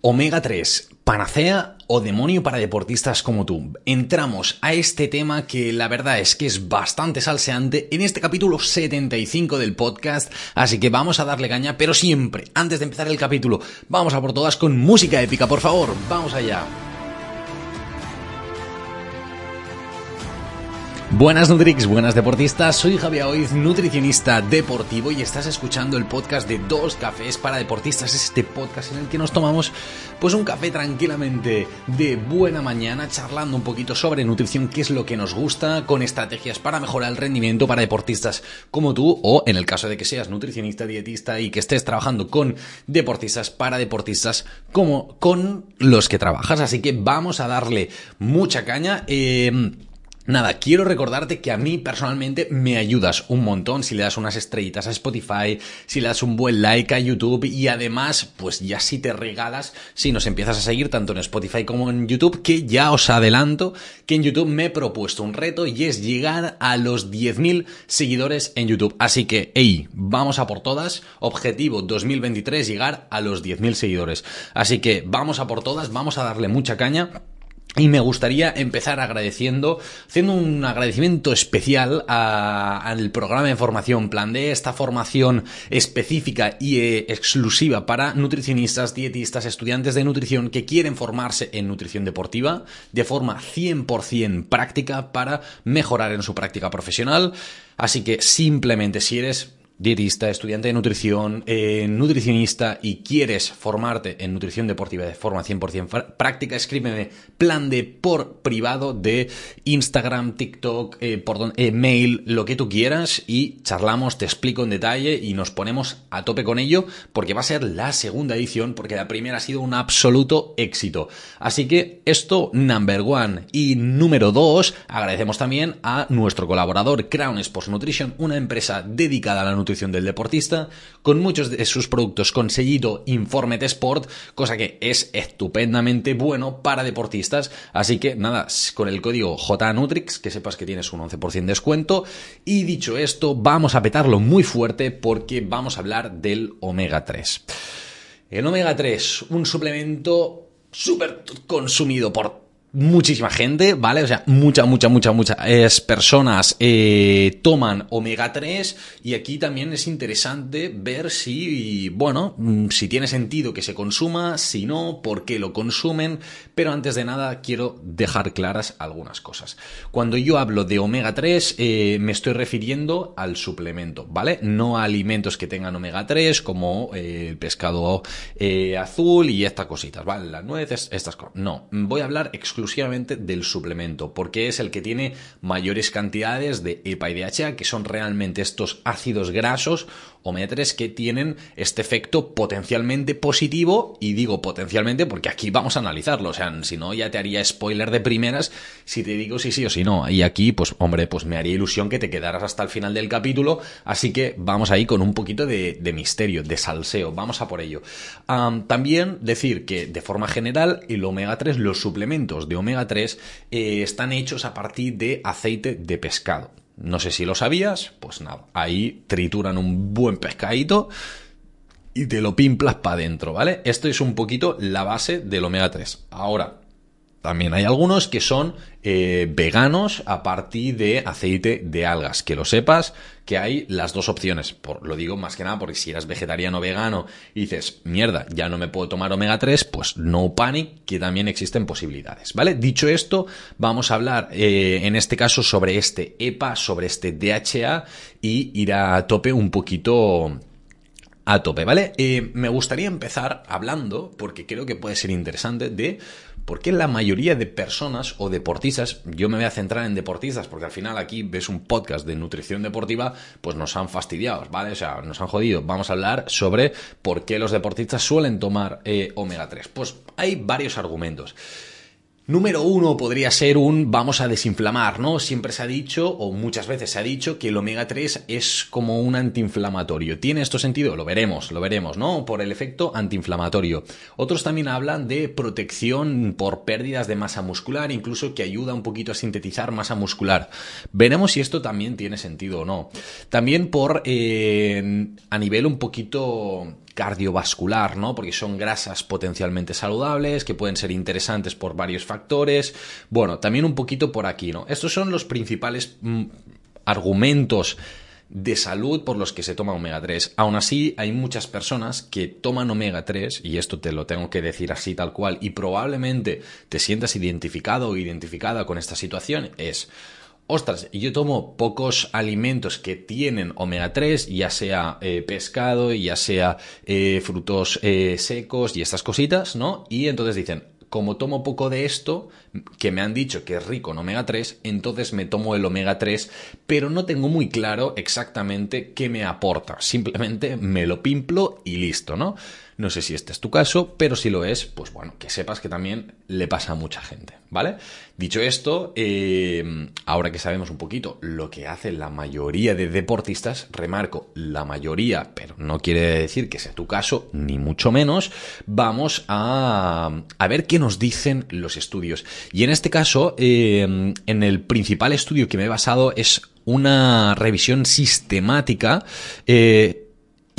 Omega 3, panacea o demonio para deportistas como tú. Entramos a este tema que la verdad es que es bastante salseante en este capítulo 75 del podcast, así que vamos a darle caña, pero siempre, antes de empezar el capítulo, vamos a por todas con música épica, por favor, vamos allá. Buenas Nutrix, buenas deportistas, soy Javier Oiz, nutricionista deportivo y estás escuchando el podcast de Dos Cafés para Deportistas, este podcast en el que nos tomamos pues un café tranquilamente de buena mañana charlando un poquito sobre nutrición, qué es lo que nos gusta, con estrategias para mejorar el rendimiento para deportistas como tú o en el caso de que seas nutricionista, dietista y que estés trabajando con deportistas para deportistas como con los que trabajas, así que vamos a darle mucha caña. Eh, Nada, quiero recordarte que a mí personalmente me ayudas un montón si le das unas estrellitas a Spotify, si le das un buen like a YouTube y además, pues ya si te regalas, si nos empiezas a seguir tanto en Spotify como en YouTube, que ya os adelanto que en YouTube me he propuesto un reto y es llegar a los 10.000 seguidores en YouTube. Así que, hey, vamos a por todas. Objetivo 2023, llegar a los 10.000 seguidores. Así que vamos a por todas, vamos a darle mucha caña. Y me gustaría empezar agradeciendo, haciendo un agradecimiento especial al programa de formación Plan D, esta formación específica y eh, exclusiva para nutricionistas, dietistas, estudiantes de nutrición que quieren formarse en nutrición deportiva de forma 100% práctica para mejorar en su práctica profesional. Así que simplemente si eres dietista, estudiante de nutrición, eh, nutricionista y quieres formarte en nutrición deportiva de forma 100% práctica, escríbeme plan de por privado de Instagram, TikTok, eh, por eh, mail, lo que tú quieras y charlamos, te explico en detalle y nos ponemos a tope con ello porque va a ser la segunda edición porque la primera ha sido un absoluto éxito. Así que esto number one y número dos, agradecemos también a nuestro colaborador Crown Sports Nutrition, una empresa dedicada a la nutrición del deportista, con muchos de sus productos con sellito Informe de Sport, cosa que es estupendamente bueno para deportistas. Así que nada, con el código JNutrix, que sepas que tienes un 11% de descuento. Y dicho esto, vamos a petarlo muy fuerte porque vamos a hablar del omega 3. El omega 3, un suplemento súper consumido por muchísima gente, ¿vale? O sea, mucha, mucha, mucha, muchas personas eh, toman omega 3 y aquí también es interesante ver si, bueno, mm, si tiene sentido que se consuma, si no, por qué lo consumen, pero antes de nada quiero dejar claras algunas cosas. Cuando yo hablo de omega 3 eh, me estoy refiriendo al suplemento, ¿vale? No a alimentos que tengan omega 3 como eh, el pescado azul y estas cositas, ¿vale? Las nueces, estas cosas. No, voy a hablar exclusivamente exclusivamente del suplemento, porque es el que tiene mayores cantidades de EPA y DHA, que son realmente estos ácidos grasos omega 3 que tienen este efecto potencialmente positivo, y digo potencialmente porque aquí vamos a analizarlo, o sea, si no ya te haría spoiler de primeras si te digo si sí o si no, y aquí pues hombre, pues me haría ilusión que te quedaras hasta el final del capítulo, así que vamos ahí con un poquito de, misterio, de salseo, vamos a por ello. también decir que de forma general el omega 3, los suplementos de omega 3 eh, están hechos a partir de aceite de pescado. No sé si lo sabías, pues nada, ahí trituran un buen pescadito y te lo pimplas para adentro, ¿vale? Esto es un poquito la base del omega 3. Ahora, también hay algunos que son eh, veganos a partir de aceite de algas. Que lo sepas que hay las dos opciones. Por, lo digo más que nada porque si eres vegetariano o vegano y dices, mierda, ya no me puedo tomar omega 3, pues no panic, que también existen posibilidades. ¿Vale? Dicho esto, vamos a hablar eh, en este caso sobre este EPA, sobre este DHA y ir a tope un poquito a tope, ¿vale? Eh, me gustaría empezar hablando, porque creo que puede ser interesante, de por qué la mayoría de personas o deportistas, yo me voy a centrar en deportistas, porque al final aquí ves un podcast de nutrición deportiva, pues nos han fastidiado, ¿vale? O sea, nos han jodido. Vamos a hablar sobre por qué los deportistas suelen tomar eh, omega 3. Pues hay varios argumentos. Número uno podría ser un vamos a desinflamar, ¿no? Siempre se ha dicho, o muchas veces se ha dicho, que el omega 3 es como un antiinflamatorio. ¿Tiene esto sentido? Lo veremos, lo veremos, ¿no? Por el efecto antiinflamatorio. Otros también hablan de protección por pérdidas de masa muscular, incluso que ayuda un poquito a sintetizar masa muscular. Veremos si esto también tiene sentido o no. También por, eh, a nivel un poquito cardiovascular, ¿no? Porque son grasas potencialmente saludables, que pueden ser interesantes por varios factores. Bueno, también un poquito por aquí, ¿no? Estos son los principales mm, argumentos de salud por los que se toma omega 3. Aún así, hay muchas personas que toman omega 3, y esto te lo tengo que decir así tal cual, y probablemente te sientas identificado o identificada con esta situación, es ostras, yo tomo pocos alimentos que tienen omega 3, ya sea eh, pescado, ya sea eh, frutos eh, secos y estas cositas, ¿no? Y entonces dicen, como tomo poco de esto, que me han dicho que es rico en omega 3, entonces me tomo el omega 3, pero no tengo muy claro exactamente qué me aporta. Simplemente me lo pimplo y listo, ¿no? No sé si este es tu caso, pero si lo es, pues bueno, que sepas que también le pasa a mucha gente, ¿vale? Dicho esto, eh, ahora que sabemos un poquito lo que hace la mayoría de deportistas, remarco, la mayoría, pero no quiere decir que sea tu caso, ni mucho menos, vamos a, ver qué nos dicen los estudios. Y en este caso, eh, en el principal estudio que me he basado es una revisión sistemática eh,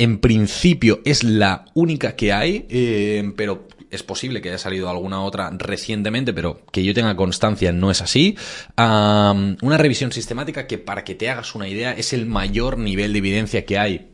en principio es la única que hay, eh, pero es posible que haya salido alguna otra recientemente, pero que yo tenga constancia no es así. una revisión sistemática que, para que te hagas una idea, es el mayor nivel de evidencia que hay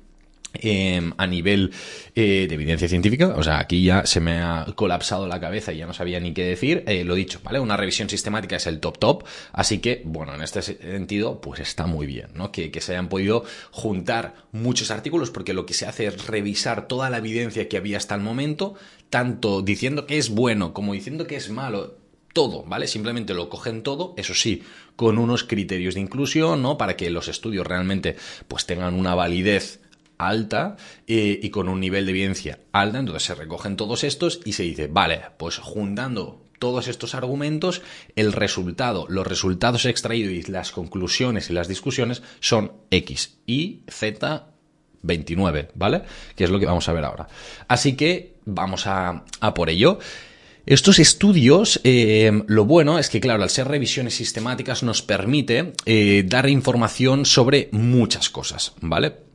Em, a nivel eh, de evidencia científica, o sea, aquí ya se me ha colapsado la cabeza y ya no sabía ni qué decir, eh, lo dicho, ¿vale? Una revisión sistemática es el top top, así que, bueno, en este sentido, pues está muy bien, ¿no? Que, que se hayan podido juntar muchos artículos, porque lo que se hace es revisar toda la evidencia que había hasta el momento, tanto diciendo que es bueno como diciendo que es malo, todo, ¿vale? Simplemente lo cogen todo, eso sí, con unos criterios de inclusión, ¿no? Para que los estudios realmente pues tengan una validez alta eh, y con un nivel de evidencia alta, entonces se recogen todos estos y se dice, vale, pues juntando todos estos argumentos, el resultado, los resultados extraídos y las conclusiones y las discusiones son X y Z 29, ¿vale? Que es lo que vamos a ver ahora. Así que vamos a, por ello. Estos estudios, eh, lo bueno es que, claro, al ser revisiones sistemáticas nos permite eh, dar información sobre muchas cosas, ¿vale?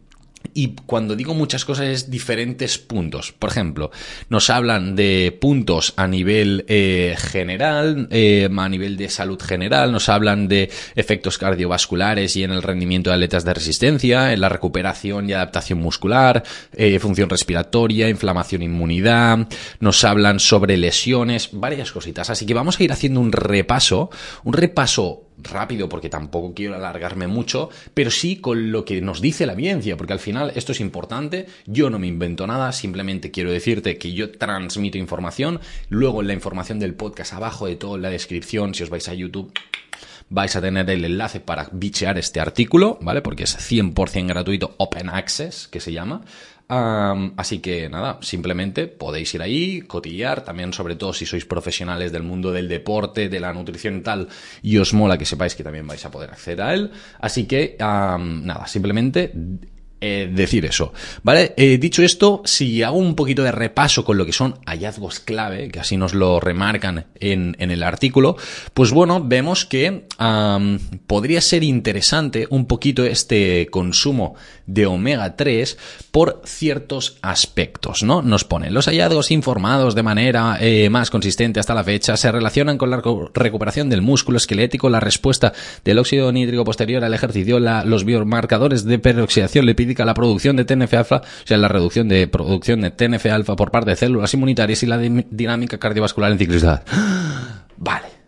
Y cuando digo muchas cosas es diferentes puntos. Por ejemplo, nos hablan de puntos a nivel eh, general, eh, a nivel de salud general, nos hablan de efectos cardiovasculares y en el rendimiento de atletas de resistencia, en la recuperación y adaptación muscular, eh, función respiratoria, inflamación, inmunidad, nos hablan sobre lesiones, varias cositas. Así que vamos a ir haciendo un repaso, un repaso rápido porque tampoco quiero alargarme mucho, pero sí con lo que nos dice la evidencia, porque al final esto es importante, yo no me invento nada, simplemente quiero decirte que yo transmito información, luego en la información del podcast abajo de todo en la descripción, si os vais a YouTube vais a tener el enlace para bichear este artículo, ¿vale? Porque es 100% gratuito, Open Access, que se llama así que nada, simplemente podéis ir ahí, cotillar, también sobre todo si sois profesionales del mundo del deporte, de la nutrición y tal, y os mola que sepáis que también vais a poder acceder a él. Así que nada, simplemente eh, decir eso. ¿Vale? Eh, dicho esto, si hago un poquito de repaso con lo que son hallazgos clave, que así nos lo remarcan en, en el artículo, pues bueno, vemos que podría ser interesante un poquito este consumo de omega 3 por ciertos aspectos, ¿no? Nos ponen los hallazgos informados de manera eh, más consistente hasta la fecha se relacionan con la recuperación del músculo esquelético, la respuesta del óxido nítrico posterior al ejercicio, los biomarcadores de peroxidación lipídica la producción de TNF-alfa, o sea, la reducción de producción de TNF-alfa por parte de células inmunitarias y la dinámica cardiovascular en ciclicidad. Vale.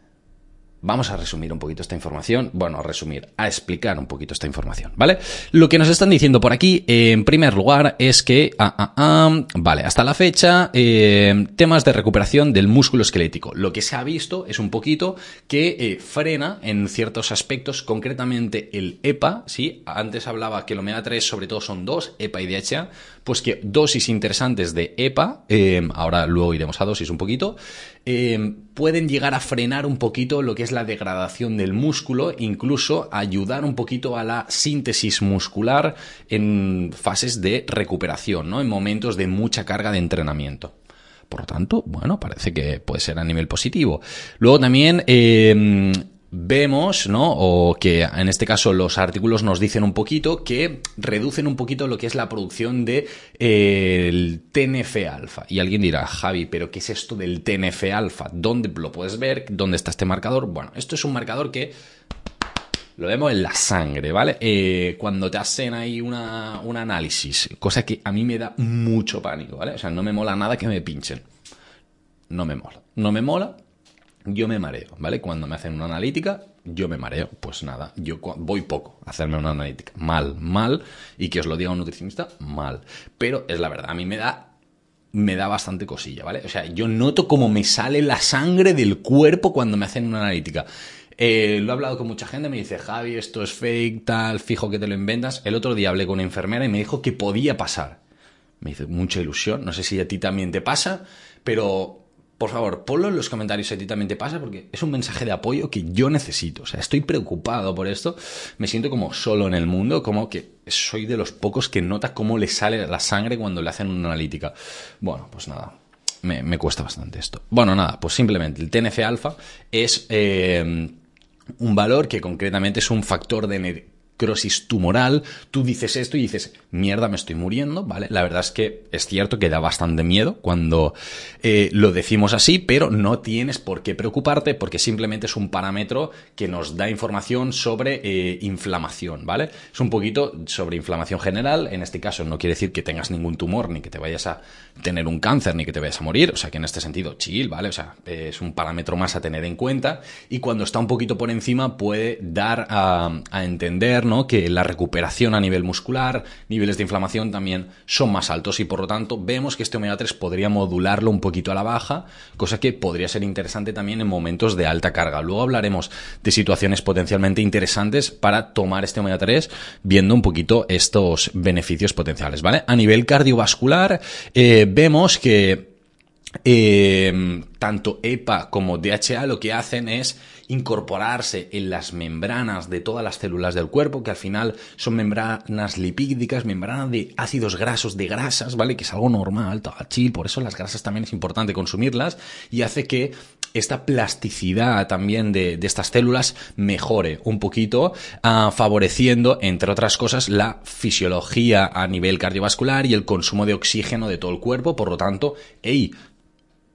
Vamos a resumir un poquito esta información, bueno, a resumir, a explicar un poquito esta información, ¿vale? Lo que nos están diciendo por aquí, en primer lugar, es que, ah, ah, ah, vale, hasta la fecha, eh, temas de recuperación del músculo esquelético. Lo que se ha visto es un poquito que eh, frena en ciertos aspectos, concretamente el EPA, ¿sí? Antes hablaba que el omega 3 sobre todo son dos, EPA y DHA, pues que dosis interesantes de EPA, eh, ahora luego iremos a dosis un poquito, eh, pueden llegar a frenar un poquito lo que es la degradación del músculo, incluso ayudar un poquito a la síntesis muscular en fases de recuperación, ¿no? En momentos de mucha carga de entrenamiento. Por lo tanto, bueno, parece que puede ser a nivel positivo. Luego también eh, vemos, ¿no? O que en este caso los artículos nos dicen un poquito que reducen un poquito lo que es la producción de eh, el TNF-alfa. Y alguien dirá, Javi, ¿pero qué es esto del TNF-alfa? ¿Dónde lo puedes ver? ¿Dónde está este marcador? Bueno, esto es un marcador que lo vemos en la sangre, ¿vale? Eh, cuando te hacen ahí una, un análisis, cosa que a mí me da mucho pánico, ¿vale? O sea, no me mola nada que me pinchen. No me mola. No me mola yo me mareo, ¿vale? Cuando me hacen una analítica, yo me mareo. Pues nada, yo voy poco a hacerme una analítica. Mal, mal. Y que os lo diga un nutricionista, mal. Pero es la verdad, a mí me da me da bastante cosilla, ¿vale? O sea, yo noto cómo me sale la sangre del cuerpo cuando me hacen una analítica. Eh, lo he hablado con mucha gente, me dice, Javi, esto es fake, tal, fijo que te lo inventas. El otro día hablé con una enfermera y me dijo que podía pasar. Me hizo mucha ilusión, no sé si a ti también te pasa, pero por favor, ponlo en los comentarios si a ti también te pasa, porque es un mensaje de apoyo que yo necesito. O sea, estoy preocupado por esto. Me siento como solo en el mundo, como que soy de los pocos que nota cómo le sale la sangre cuando le hacen una analítica. Bueno, pues nada. Me, cuesta bastante esto. Bueno, nada, pues simplemente el TNF-alfa es eh, un valor que concretamente es un factor de crosis tumoral, tú dices esto y dices, mierda, me estoy muriendo, ¿vale? La verdad es que es cierto que da bastante miedo cuando eh, lo decimos así, pero no tienes por qué preocuparte porque simplemente es un parámetro que nos da información sobre eh, inflamación, ¿vale? Es un poquito sobre inflamación general, en este caso no quiere decir que tengas ningún tumor, ni que te vayas a tener un cáncer, ni que te vayas a morir, o sea que en este sentido, chill, ¿vale? O sea, es un parámetro más a tener en cuenta y cuando está un poquito por encima puede dar a, entender que la recuperación a nivel muscular, niveles de inflamación también son más altos y por lo tanto vemos que este omega 3 podría modularlo un poquito a la baja, cosa que podría ser interesante también en momentos de alta carga. Luego hablaremos de situaciones potencialmente interesantes para tomar este omega 3 viendo un poquito estos beneficios potenciales, ¿vale? A nivel cardiovascular eh, vemos que eh, tanto EPA como DHA lo que hacen es incorporarse en las membranas de todas las células del cuerpo, que al final son membranas lipídicas, membranas de ácidos grasos, de grasas, ¿vale? Que es algo normal, chill, por eso las grasas también es importante consumirlas y hace que esta plasticidad también de, estas células mejore un poquito, ah, favoreciendo, entre otras cosas, la fisiología a nivel cardiovascular y el consumo de oxígeno de todo el cuerpo. Por lo tanto, hey,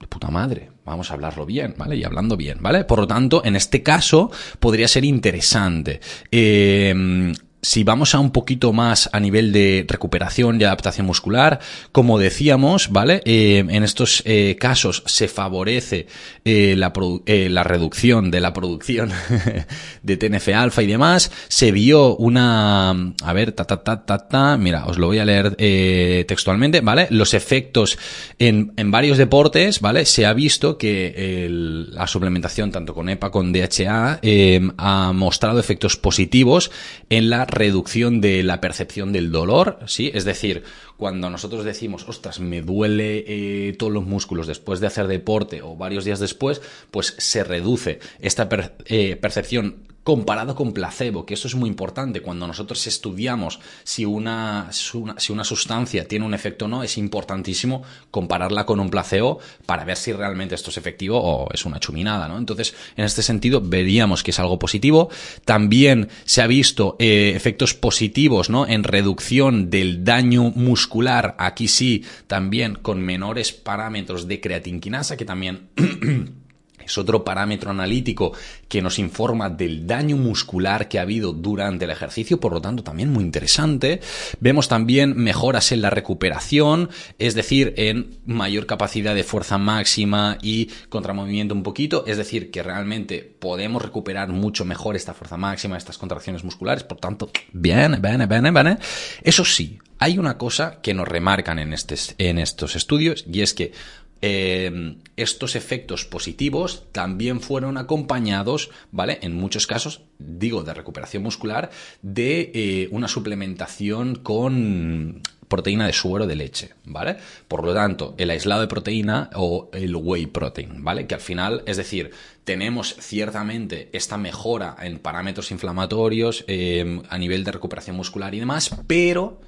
de puta madre, vamos a hablarlo bien, ¿vale? Y hablando bien, ¿vale? Por lo tanto, en este caso podría ser interesante. Eh, si vamos a un poquito más a nivel de recuperación y adaptación muscular, como decíamos, ¿vale? Eh, en estos eh, casos se favorece eh, la, reducción de la producción de TNF-alfa y demás. Se vio una, a ver, ta, ta, ta, ta, ta, mira, os lo voy a leer textualmente, ¿vale? Los efectos en, varios deportes, ¿vale? Se ha visto que la suplementación tanto con EPA con DHA ha mostrado efectos positivos en la reducción de la percepción del dolor, ¿sí? Es decir, cuando nosotros decimos, ostras, me duele eh, todos los músculos después de hacer deporte o varios días después, pues se reduce esta eh, percepción comparado con placebo, que eso es muy importante. Cuando nosotros estudiamos si una, si una sustancia tiene un efecto o no, es importantísimo compararla con un placebo para ver si realmente esto es efectivo o es una chuminada, ¿no? Entonces, en este sentido, veríamos que es algo positivo. También se ha visto eh, efectos positivos, ¿no? En reducción del daño muscular, aquí sí, también con menores parámetros de creatinquinasa, que también es otro parámetro analítico que nos informa del daño muscular que ha habido durante el ejercicio, por lo tanto también muy interesante. Vemos también mejoras en la recuperación, es decir, en mayor capacidad de fuerza máxima y contramovimiento un poquito, es decir, que realmente podemos recuperar mucho mejor esta fuerza máxima, estas contracciones musculares, por tanto, bien, bien, bien, bien. Eso sí, hay una cosa que nos remarcan en, este, en estos estudios y es que eh, estos efectos positivos también fueron acompañados, ¿vale? En muchos casos, digo, de recuperación muscular, de eh, una suplementación con proteína de suero de leche, ¿vale? Por lo tanto, el aislado de proteína o el whey protein, ¿vale? Que al final, es decir, tenemos ciertamente esta mejora en parámetros inflamatorios eh, a nivel de recuperación muscular y demás, pero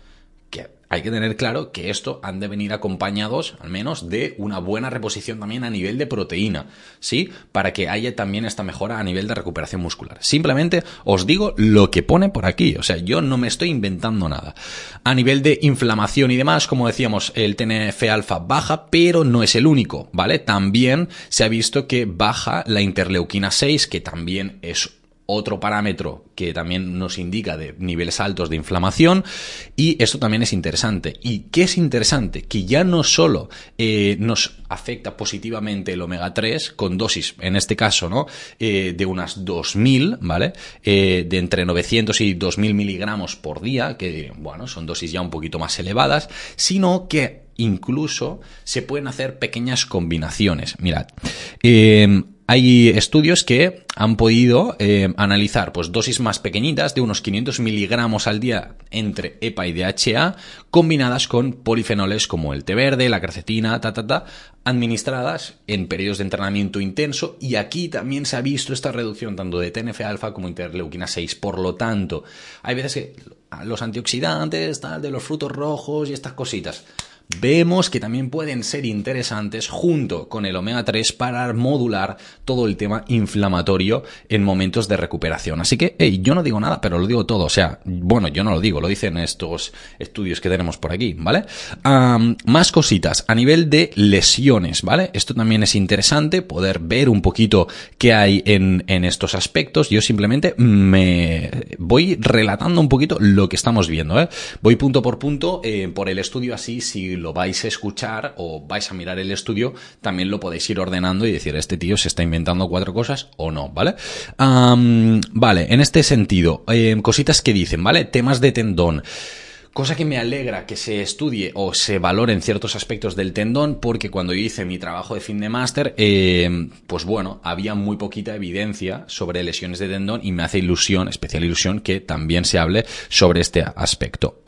que hay que tener claro que esto han de venir acompañados, al menos, de una buena reposición también a nivel de proteína, ¿sí? Para que haya también esta mejora a nivel de recuperación muscular. Simplemente os digo lo que pone por aquí, o sea, yo no me estoy inventando nada. A nivel de inflamación y demás, como decíamos, el TNF-alfa baja, pero no es el único, ¿vale? También se ha visto que baja la interleuquina 6, que también es otro parámetro que también nos indica de niveles altos de inflamación y esto también es interesante. ¿Y qué es interesante? Que ya no solo eh, nos afecta positivamente el omega 3 con dosis, en este caso, ¿no? Eh, de unas 2000, ¿vale? Eh, de entre 900 y 2000 miligramos por día, que, bueno, son dosis ya un poquito más elevadas, sino que incluso se pueden hacer pequeñas combinaciones. Mirad, hay estudios que han podido eh, analizar pues, dosis más pequeñitas de unos 500 miligramos al día entre EPA y DHA combinadas con polifenoles como el té verde, la carcetina, ta, ta, ta, administradas en periodos de entrenamiento intenso y aquí también se ha visto esta reducción tanto de TNF-alfa como interleuquina 6. Por lo tanto, hay veces que los antioxidantes, tal, de los frutos rojos y estas cositas vemos que también pueden ser interesantes junto con el omega 3 para modular todo el tema inflamatorio en momentos de recuperación. Así que, hey, yo no digo nada, pero lo digo todo. O sea, bueno, yo no lo digo, lo dicen estos estudios que tenemos por aquí, ¿vale? más cositas a nivel de lesiones, ¿vale? Esto también es interesante poder ver un poquito qué hay en, estos aspectos. Yo simplemente me voy relatando un poquito lo que estamos viendo, ¿eh? Voy punto por punto eh, por el estudio así, si lo vais a escuchar o vais a mirar el estudio, también lo podéis ir ordenando y decir, este tío se está inventando cuatro cosas o no, ¿vale? vale, en este sentido, eh, cositas que dicen, ¿vale? Temas de tendón. Cosa que me alegra que se estudie o se valoren ciertos aspectos del tendón, porque cuando hice mi trabajo de fin de máster, eh, pues bueno, había muy poquita evidencia sobre lesiones de tendón y me hace ilusión, especial ilusión, que también se hable sobre este aspecto.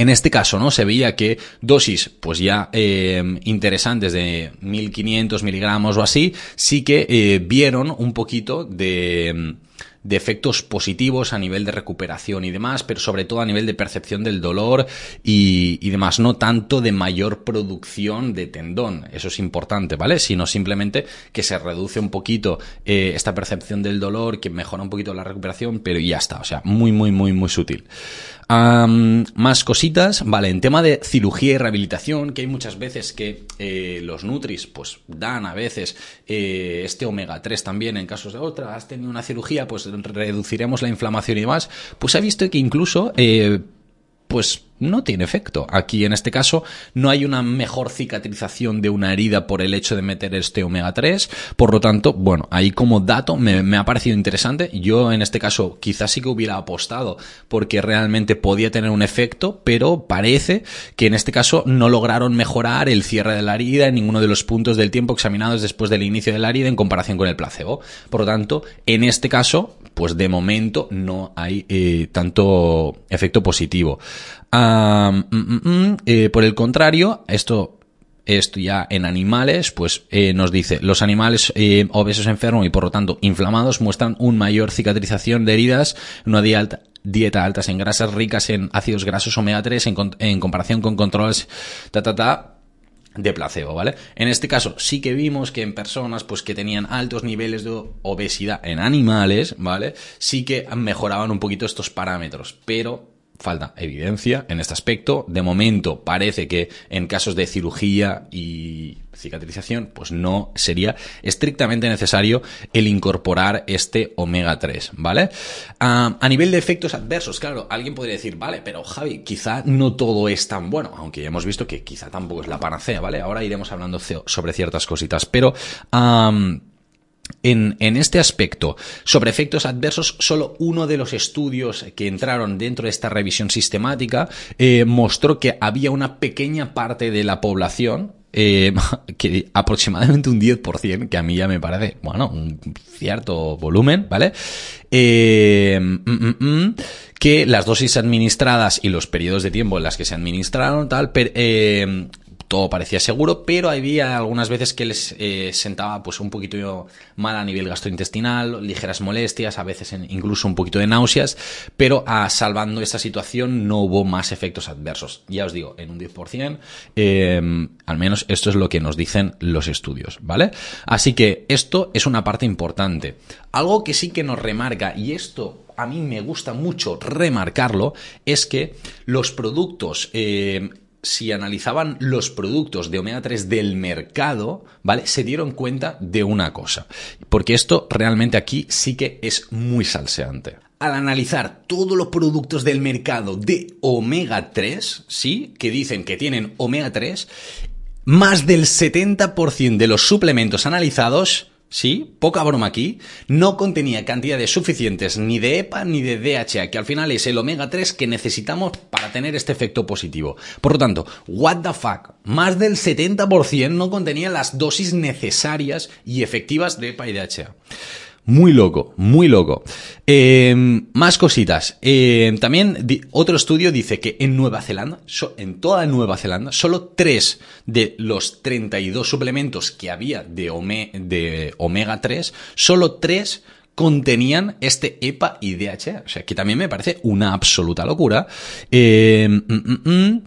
En este caso, ¿no? Se veía que dosis, pues ya eh, interesantes de 1500 miligramos o así, sí que eh, vieron un poquito de de efectos positivos a nivel de recuperación y demás, pero sobre todo a nivel de percepción del dolor y, demás, no tanto de mayor producción de tendón, eso es importante, ¿vale? Sino simplemente que se reduce un poquito eh, esta percepción del dolor, que mejora un poquito la recuperación, pero ya está, o sea, muy, muy, muy, muy sutil más cositas, vale, en tema de cirugía y rehabilitación, que hay muchas veces que eh, los Nutris pues dan a veces eh, este omega 3 también en casos de otra, has tenido una cirugía, pues reduciremos la inflamación y demás, pues ha visto que incluso eh, pues no tiene efecto. Aquí en este caso no hay una mejor cicatrización de una herida por el hecho de meter este omega 3. Por lo tanto, bueno, ahí como dato me, ha parecido interesante. Yo en este caso quizás sí que hubiera apostado porque realmente podía tener un efecto, pero parece que en este caso no lograron mejorar el cierre de la herida en ninguno de los puntos del tiempo examinados después del inicio de la herida en comparación con el placebo. Por lo tanto, en este caso, pues de momento no hay eh, tanto efecto positivo. Mm, mm, mm, eh, por el contrario, esto esto ya en animales, pues eh, nos dice, los animales eh, obesos enfermos y por lo tanto inflamados muestran una mayor cicatrización de heridas, una dieta, dieta altas en grasas ricas en ácidos grasos omega 3 en, en comparación con controles ta, ta, ta, de placebo, ¿vale? En este caso sí que vimos que en personas pues que tenían altos niveles de obesidad en animales, ¿vale? Sí que mejoraban un poquito estos parámetros, pero falta evidencia en este aspecto. De momento parece que en casos de cirugía y cicatrización, pues no sería estrictamente necesario el incorporar este omega 3, ¿vale? a nivel de efectos adversos, claro, alguien podría decir, vale, pero Javi, quizá no todo es tan bueno, aunque ya hemos visto que quizá tampoco es la panacea, ¿vale? Ahora iremos hablando sobre ciertas cositas, pero... En, este aspecto, sobre efectos adversos, solo uno de los estudios que entraron dentro de esta revisión sistemática eh, mostró que había una pequeña parte de la población, eh, que aproximadamente un 10%, que a mí ya me parece, bueno, un cierto volumen, ¿vale? Eh, mm, mm, mm, que las dosis administradas y los periodos de tiempo en las que se administraron, tal, todo parecía seguro, pero había algunas veces que les eh, sentaba pues un poquito mal a nivel gastrointestinal, ligeras molestias, a veces incluso un poquito de náuseas, pero ah, salvando esta situación no hubo más efectos adversos. Ya os digo, en un 10%, em, al menos esto es lo que nos dicen los estudios, ¿vale? Así que esto es una parte importante. Algo que sí que nos remarca, y esto a mí me gusta mucho remarcarlo, es que los productos em, si analizaban los productos de omega 3 del mercado, ¿vale? Se dieron cuenta de una cosa. Porque esto realmente aquí sí que es muy salseante. Al analizar todos los productos del mercado de omega 3, ¿sí? Que dicen que tienen omega 3, más del 70% de los suplementos analizados Sí, poca broma aquí, no contenía cantidades suficientes ni de EPA ni de DHA, que al final es el omega 3 que necesitamos para tener este efecto positivo. Por lo tanto, what the fuck, más del 70% no contenía las dosis necesarias y efectivas de EPA y DHA. Muy loco, muy loco. Eh, más cositas. Eh, también otro estudio dice que en Nueva Zelanda, en toda Nueva Zelanda, solo 3 de los 32 suplementos que había de, de omega 3, solo 3 contenían este EPA y DHA. O sea, que también me parece una absoluta locura. Eh, mm, mm, mm.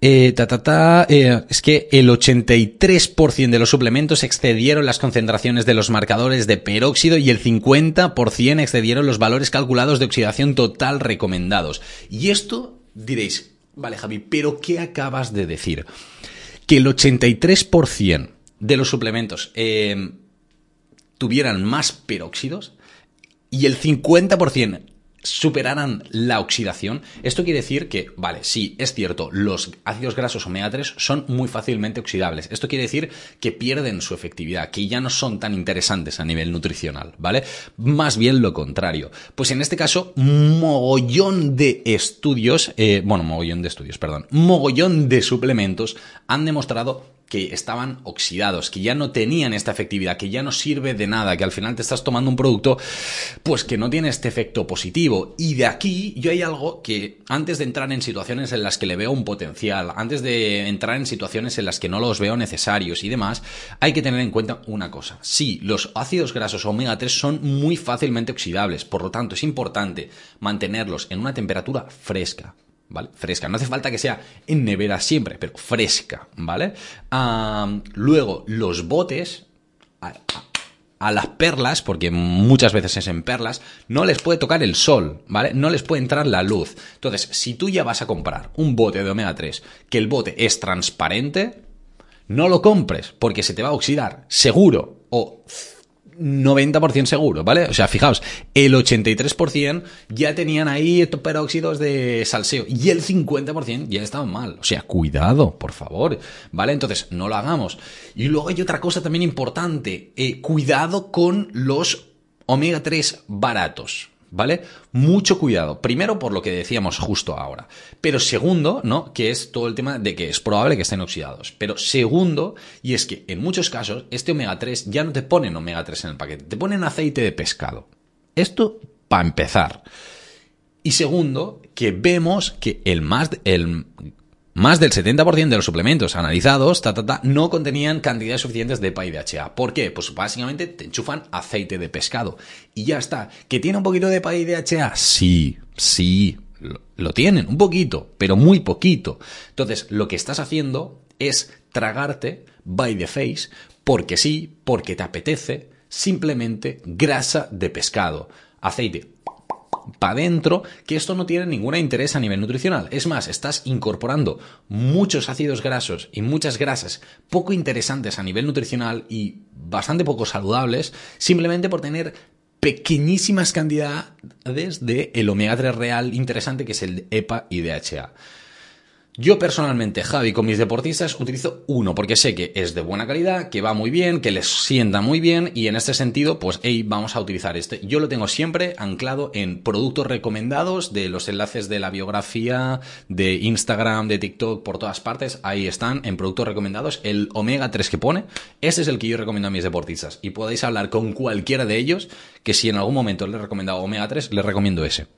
Eh, ta, ta, ta, eh, es que el 83% de los suplementos excedieron las concentraciones de los marcadores de peróxido y el 50% excedieron los valores calculados de oxidación total recomendados. Y esto diréis, vale Javi, pero ¿qué acabas de decir? Que el 83% de los suplementos eh, tuvieran más peróxidos y el 50% superaran la oxidación, esto quiere decir que, vale, sí, es cierto, los ácidos grasos omega 3 son muy fácilmente oxidables. Esto quiere decir que pierden su efectividad, que ya no son tan interesantes a nivel nutricional, ¿vale? Más bien lo contrario. Pues en este caso, mogollón de estudios, eh, bueno, mogollón de estudios, perdón, mogollón de suplementos han demostrado que estaban oxidados, que ya no tenían esta efectividad, que ya no sirve de nada, que al final te estás tomando un producto pues que no tiene este efecto positivo. Y de aquí yo hay algo que antes de entrar en situaciones en las que le veo un potencial, antes de entrar en situaciones en las que no los veo necesarios y demás, hay que tener en cuenta una cosa. Sí, los ácidos grasos omega 3 son muy fácilmente oxidables, por lo tanto es importante mantenerlos en una temperatura fresca, ¿vale? Fresca. No hace falta que sea en nevera siempre, pero fresca, ¿vale? luego, los botes, a, a, las perlas, porque muchas veces es en perlas, no les puede tocar el sol, ¿vale? No les puede entrar la luz. Entonces, si tú ya vas a comprar un bote de omega 3, que el bote es transparente, no lo compres, porque se te va a oxidar, seguro, o 90% seguro, ¿vale? O sea, fijaos, el 83% ya tenían ahí peróxidos de salseo y el 50% ya estaban mal. O sea, cuidado, por favor, ¿vale? Entonces, no lo hagamos. Y luego hay otra cosa también importante, eh, cuidado con los omega 3 baratos. ¿Vale? Mucho cuidado. Primero por lo que decíamos justo ahora. Pero segundo, ¿no? Que es todo el tema de que es probable que estén oxidados. Pero segundo, y es que en muchos casos este omega 3 ya no te ponen omega 3 en el paquete, te ponen aceite de pescado. Esto para empezar. Y segundo, que vemos que el más, el más del 70% de los suplementos analizados no contenían cantidades suficientes de EPA y DHA. ¿Por qué? Pues básicamente te enchufan aceite de pescado. Y ya está. ¿Que tiene un poquito de EPA y DHA? Sí, sí, lo, lo tienen, un poquito, pero muy poquito. Entonces, lo que estás haciendo es tragarte by the face, porque sí, porque te apetece, simplemente grasa de pescado. Aceite para adentro, que esto no tiene ningún interés a nivel nutricional. Es más, estás incorporando muchos ácidos grasos y muchas grasas poco interesantes a nivel nutricional y bastante poco saludables, simplemente por tener pequeñísimas cantidades de el omega 3 real interesante que es el EPA y DHA. Yo personalmente, Javi, con mis deportistas utilizo uno porque sé que es de buena calidad, que va muy bien, que les sienta muy bien y en este sentido, pues, hey, vamos a utilizar este. Yo lo tengo siempre anclado en productos recomendados de los enlaces de la biografía, de Instagram, de TikTok, por todas partes. Ahí están en productos recomendados. El omega 3 que pone, ese es el que yo recomiendo a mis deportistas. Y podéis hablar con cualquiera de ellos que si en algún momento les he recomendado omega 3, les recomiendo ese.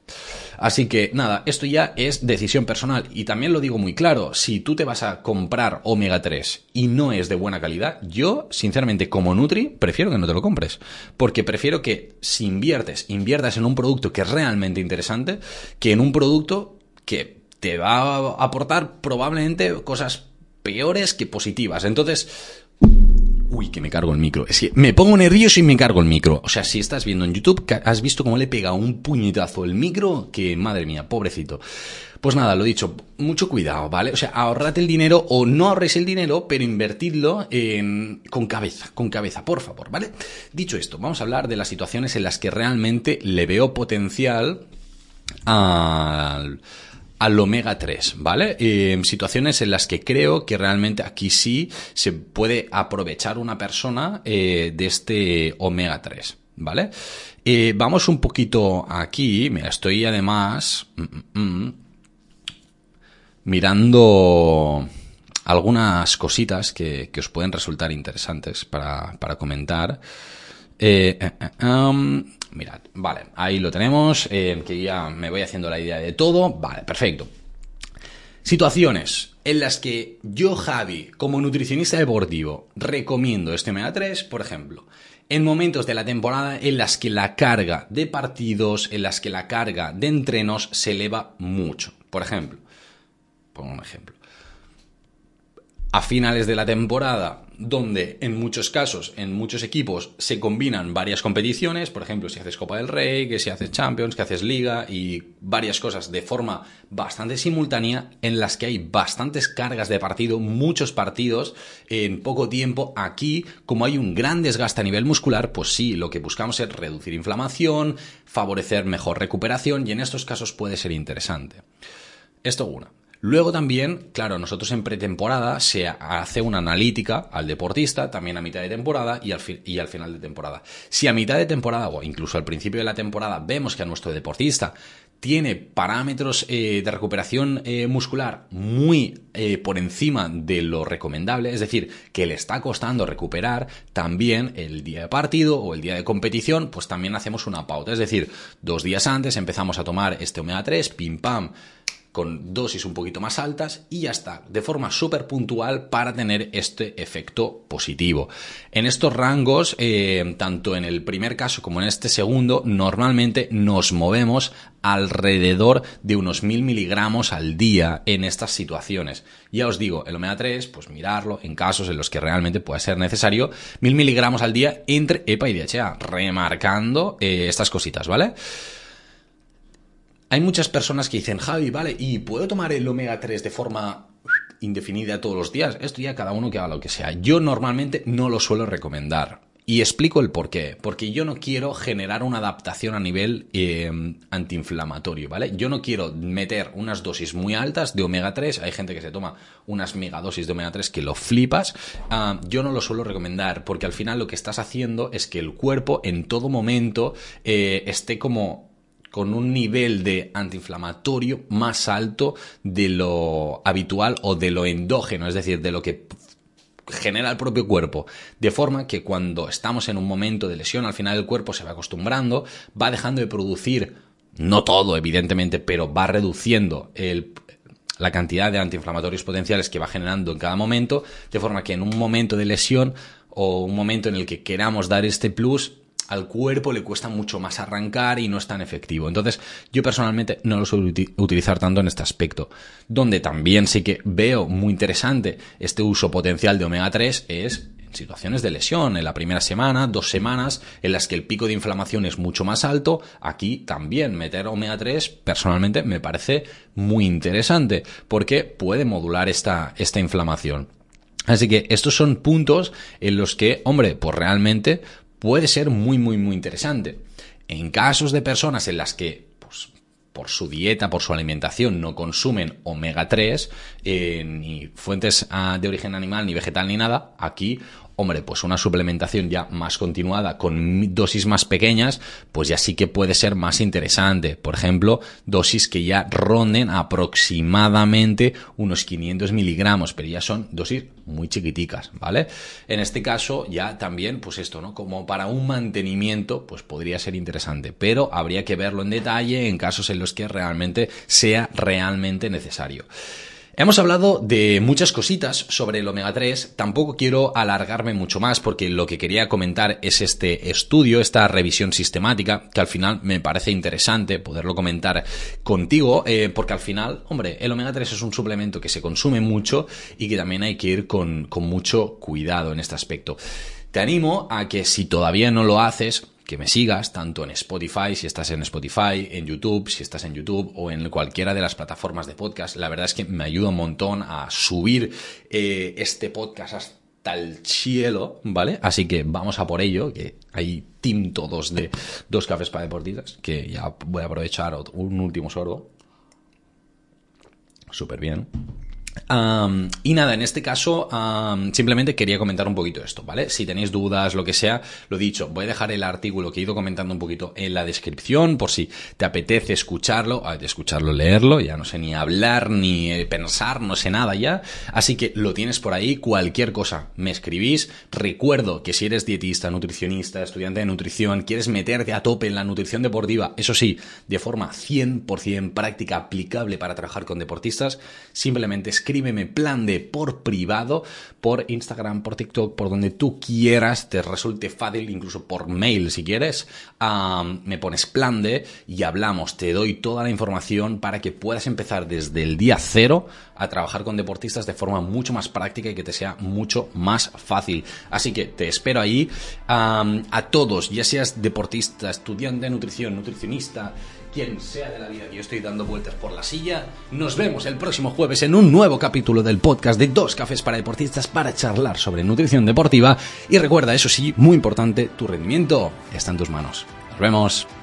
Así que nada, esto ya es decisión personal y también lo digo muy claro. Si tú te vas a comprar omega 3 y no es de buena calidad, yo, sinceramente, como Nutri, prefiero que no te lo compres. Porque prefiero que si inviertes, inviertas en un producto que es realmente interesante, que en un producto que te va a aportar probablemente cosas peores que positivas. Entonces, Uy, que me cargo el micro. Es que me pongo nervioso y me cargo el micro. O sea, si estás viendo en YouTube, has visto cómo le pega un puñetazo el micro, que madre mía, pobrecito. Pues nada, lo dicho, mucho cuidado, ¿vale? O sea, ahorrate el dinero o no ahorréis el dinero, pero invertidlo en, con cabeza, con cabeza, por favor, ¿vale? Dicho esto, vamos a hablar de las situaciones en las que realmente le veo potencial al al omega 3, ¿vale? Eh, situaciones en las que creo que realmente aquí sí se puede aprovechar una persona eh, de este omega 3, ¿vale? Eh, vamos un poquito aquí, me estoy además mm, mm, mm, mirando algunas cositas que, os pueden resultar interesantes para, comentar. Um, mirad, vale, ahí lo tenemos, eh, que ya me voy haciendo la idea de todo, vale, perfecto. Situaciones en las que yo, Javi, como nutricionista deportivo, recomiendo este omega 3, por ejemplo, en momentos de la temporada en las que la carga de partidos, en las que la carga de entrenos se eleva mucho. Por ejemplo, pongo un ejemplo. A finales de la temporada donde en muchos casos, en muchos equipos, se combinan varias competiciones, por ejemplo, si haces Copa del Rey, que si haces Champions, que haces Liga y varias cosas de forma bastante simultánea, en las que hay bastantes cargas de partido, muchos partidos en poco tiempo. Aquí, como hay un gran desgaste a nivel muscular, pues sí, lo que buscamos es reducir inflamación, favorecer mejor recuperación y en estos casos puede ser interesante. Esto una. Luego también, claro, nosotros en pretemporada se hace una analítica al deportista, también a mitad de temporada y al, y al final de temporada. Si a mitad de temporada o incluso al principio de la temporada vemos que a nuestro deportista tiene parámetros eh, de recuperación eh, muscular muy eh, por encima de lo recomendable, es decir, que le está costando recuperar, también el día de partido o el día de competición, pues también hacemos una pauta. Es decir, dos días antes empezamos a tomar este omega 3, pim pam, con dosis un poquito más altas y ya está, de forma súper puntual para tener este efecto positivo. En estos rangos, eh, tanto en el primer caso como en este segundo, normalmente nos movemos alrededor de unos mil miligramos al día en estas situaciones. Ya os digo, el omega 3, pues mirarlo en casos en los que realmente pueda ser necesario, mil miligramos al día entre EPA y DHA, remarcando eh, estas cositas, ¿vale? Hay muchas personas que dicen, Javi, vale, ¿y puedo tomar el omega 3 de forma indefinida todos los días? Esto ya cada uno que haga lo que sea. Yo normalmente no lo suelo recomendar. Y explico el por qué. Porque yo no quiero generar una adaptación a nivel eh, antiinflamatorio, ¿vale? Yo no quiero meter unas dosis muy altas de omega 3. Hay gente que se toma unas megadosis de omega 3 que lo flipas. Ah, yo no lo suelo recomendar porque al final lo que estás haciendo es que el cuerpo en todo momento eh, esté como con un nivel de antiinflamatorio más alto de lo habitual o de lo endógeno, es decir, de lo que genera el propio cuerpo. De forma que cuando estamos en un momento de lesión, al final el cuerpo se va acostumbrando, va dejando de producir, no todo evidentemente, pero va reduciendo la cantidad de antiinflamatorios potenciales que va generando en cada momento, de forma que en un momento de lesión o un momento en el que queramos dar este plus, al cuerpo le cuesta mucho más arrancar y no es tan efectivo. Entonces, yo personalmente no lo suelo utilizar tanto en este aspecto. Donde también sí que veo muy interesante este uso potencial de omega 3 es en situaciones de lesión, en la primera semana, dos semanas, en las que el pico de inflamación es mucho más alto, aquí también meter omega 3 personalmente me parece muy interesante porque puede modular esta, esta inflamación. Así que estos son puntos en los que, hombre, pues realmente puede ser muy, muy, muy interesante. En casos de personas en las que pues, por su dieta, por su alimentación, no consumen omega 3, eh, ni fuentes ah, de origen animal, ni vegetal, ni nada, aquí Hombre, pues una suplementación ya más continuada con dosis más pequeñas, pues ya sí que puede ser más interesante. Por ejemplo, dosis que ya ronden aproximadamente unos 500 miligramos, pero ya son dosis muy chiquiticas, ¿vale? En este caso ya también, pues esto, ¿no? Como para un mantenimiento, pues podría ser interesante, pero habría que verlo en detalle en casos en los que realmente sea realmente necesario. Hemos hablado de muchas cositas sobre el omega 3, tampoco quiero alargarme mucho más porque lo que quería comentar es este estudio, esta revisión sistemática, que al final me parece interesante poderlo comentar contigo, eh, porque al final, hombre, el omega 3 es un suplemento que se consume mucho y que también hay que ir con, con mucho cuidado en este aspecto. Te animo a que si todavía no lo haces, que me sigas, tanto en Spotify, si estás en Spotify, en YouTube, si estás en YouTube o en cualquiera de las plataformas de podcast. La verdad es que me ayuda un montón a subir eh, este podcast hasta el cielo, ¿vale? Así que vamos a por ello, que hay team todos de dos cafés para deportistas, que ya voy a aprovechar un último sorbo. Súper bien y nada, en este caso simplemente quería comentar un poquito esto, ¿vale? Si tenéis dudas, lo que sea, lo dicho, voy a dejar el artículo que he ido comentando un poquito en la descripción por si te apetece escucharlo, escucharlo, leerlo, ya no sé ni hablar ni eh, pensar, no sé nada ya, así que lo tienes por ahí, cualquier cosa, me escribís, recuerdo que si eres dietista, nutricionista, estudiante de nutrición, quieres meterte a tope en la nutrición deportiva, eso sí, de forma 100% práctica, aplicable para trabajar con deportistas, simplemente escríbeme plan de por privado, por Instagram, por TikTok, por donde tú quieras, te resulte fácil, incluso por mail si quieres, me pones plan de y hablamos, te doy toda la información para que puedas empezar desde el día cero a trabajar con deportistas de forma mucho más práctica y que te sea mucho más fácil. Así que te espero ahí. A todos, ya seas deportista, estudiante de nutrición, nutricionista, quien sea de la vida que yo estoy dando vueltas por la silla. Nos vemos el próximo jueves en un nuevo capítulo del podcast de Dos Cafés para Deportistas para charlar sobre nutrición deportiva. Y recuerda, eso sí, muy importante, tu rendimiento está en tus manos. Nos vemos.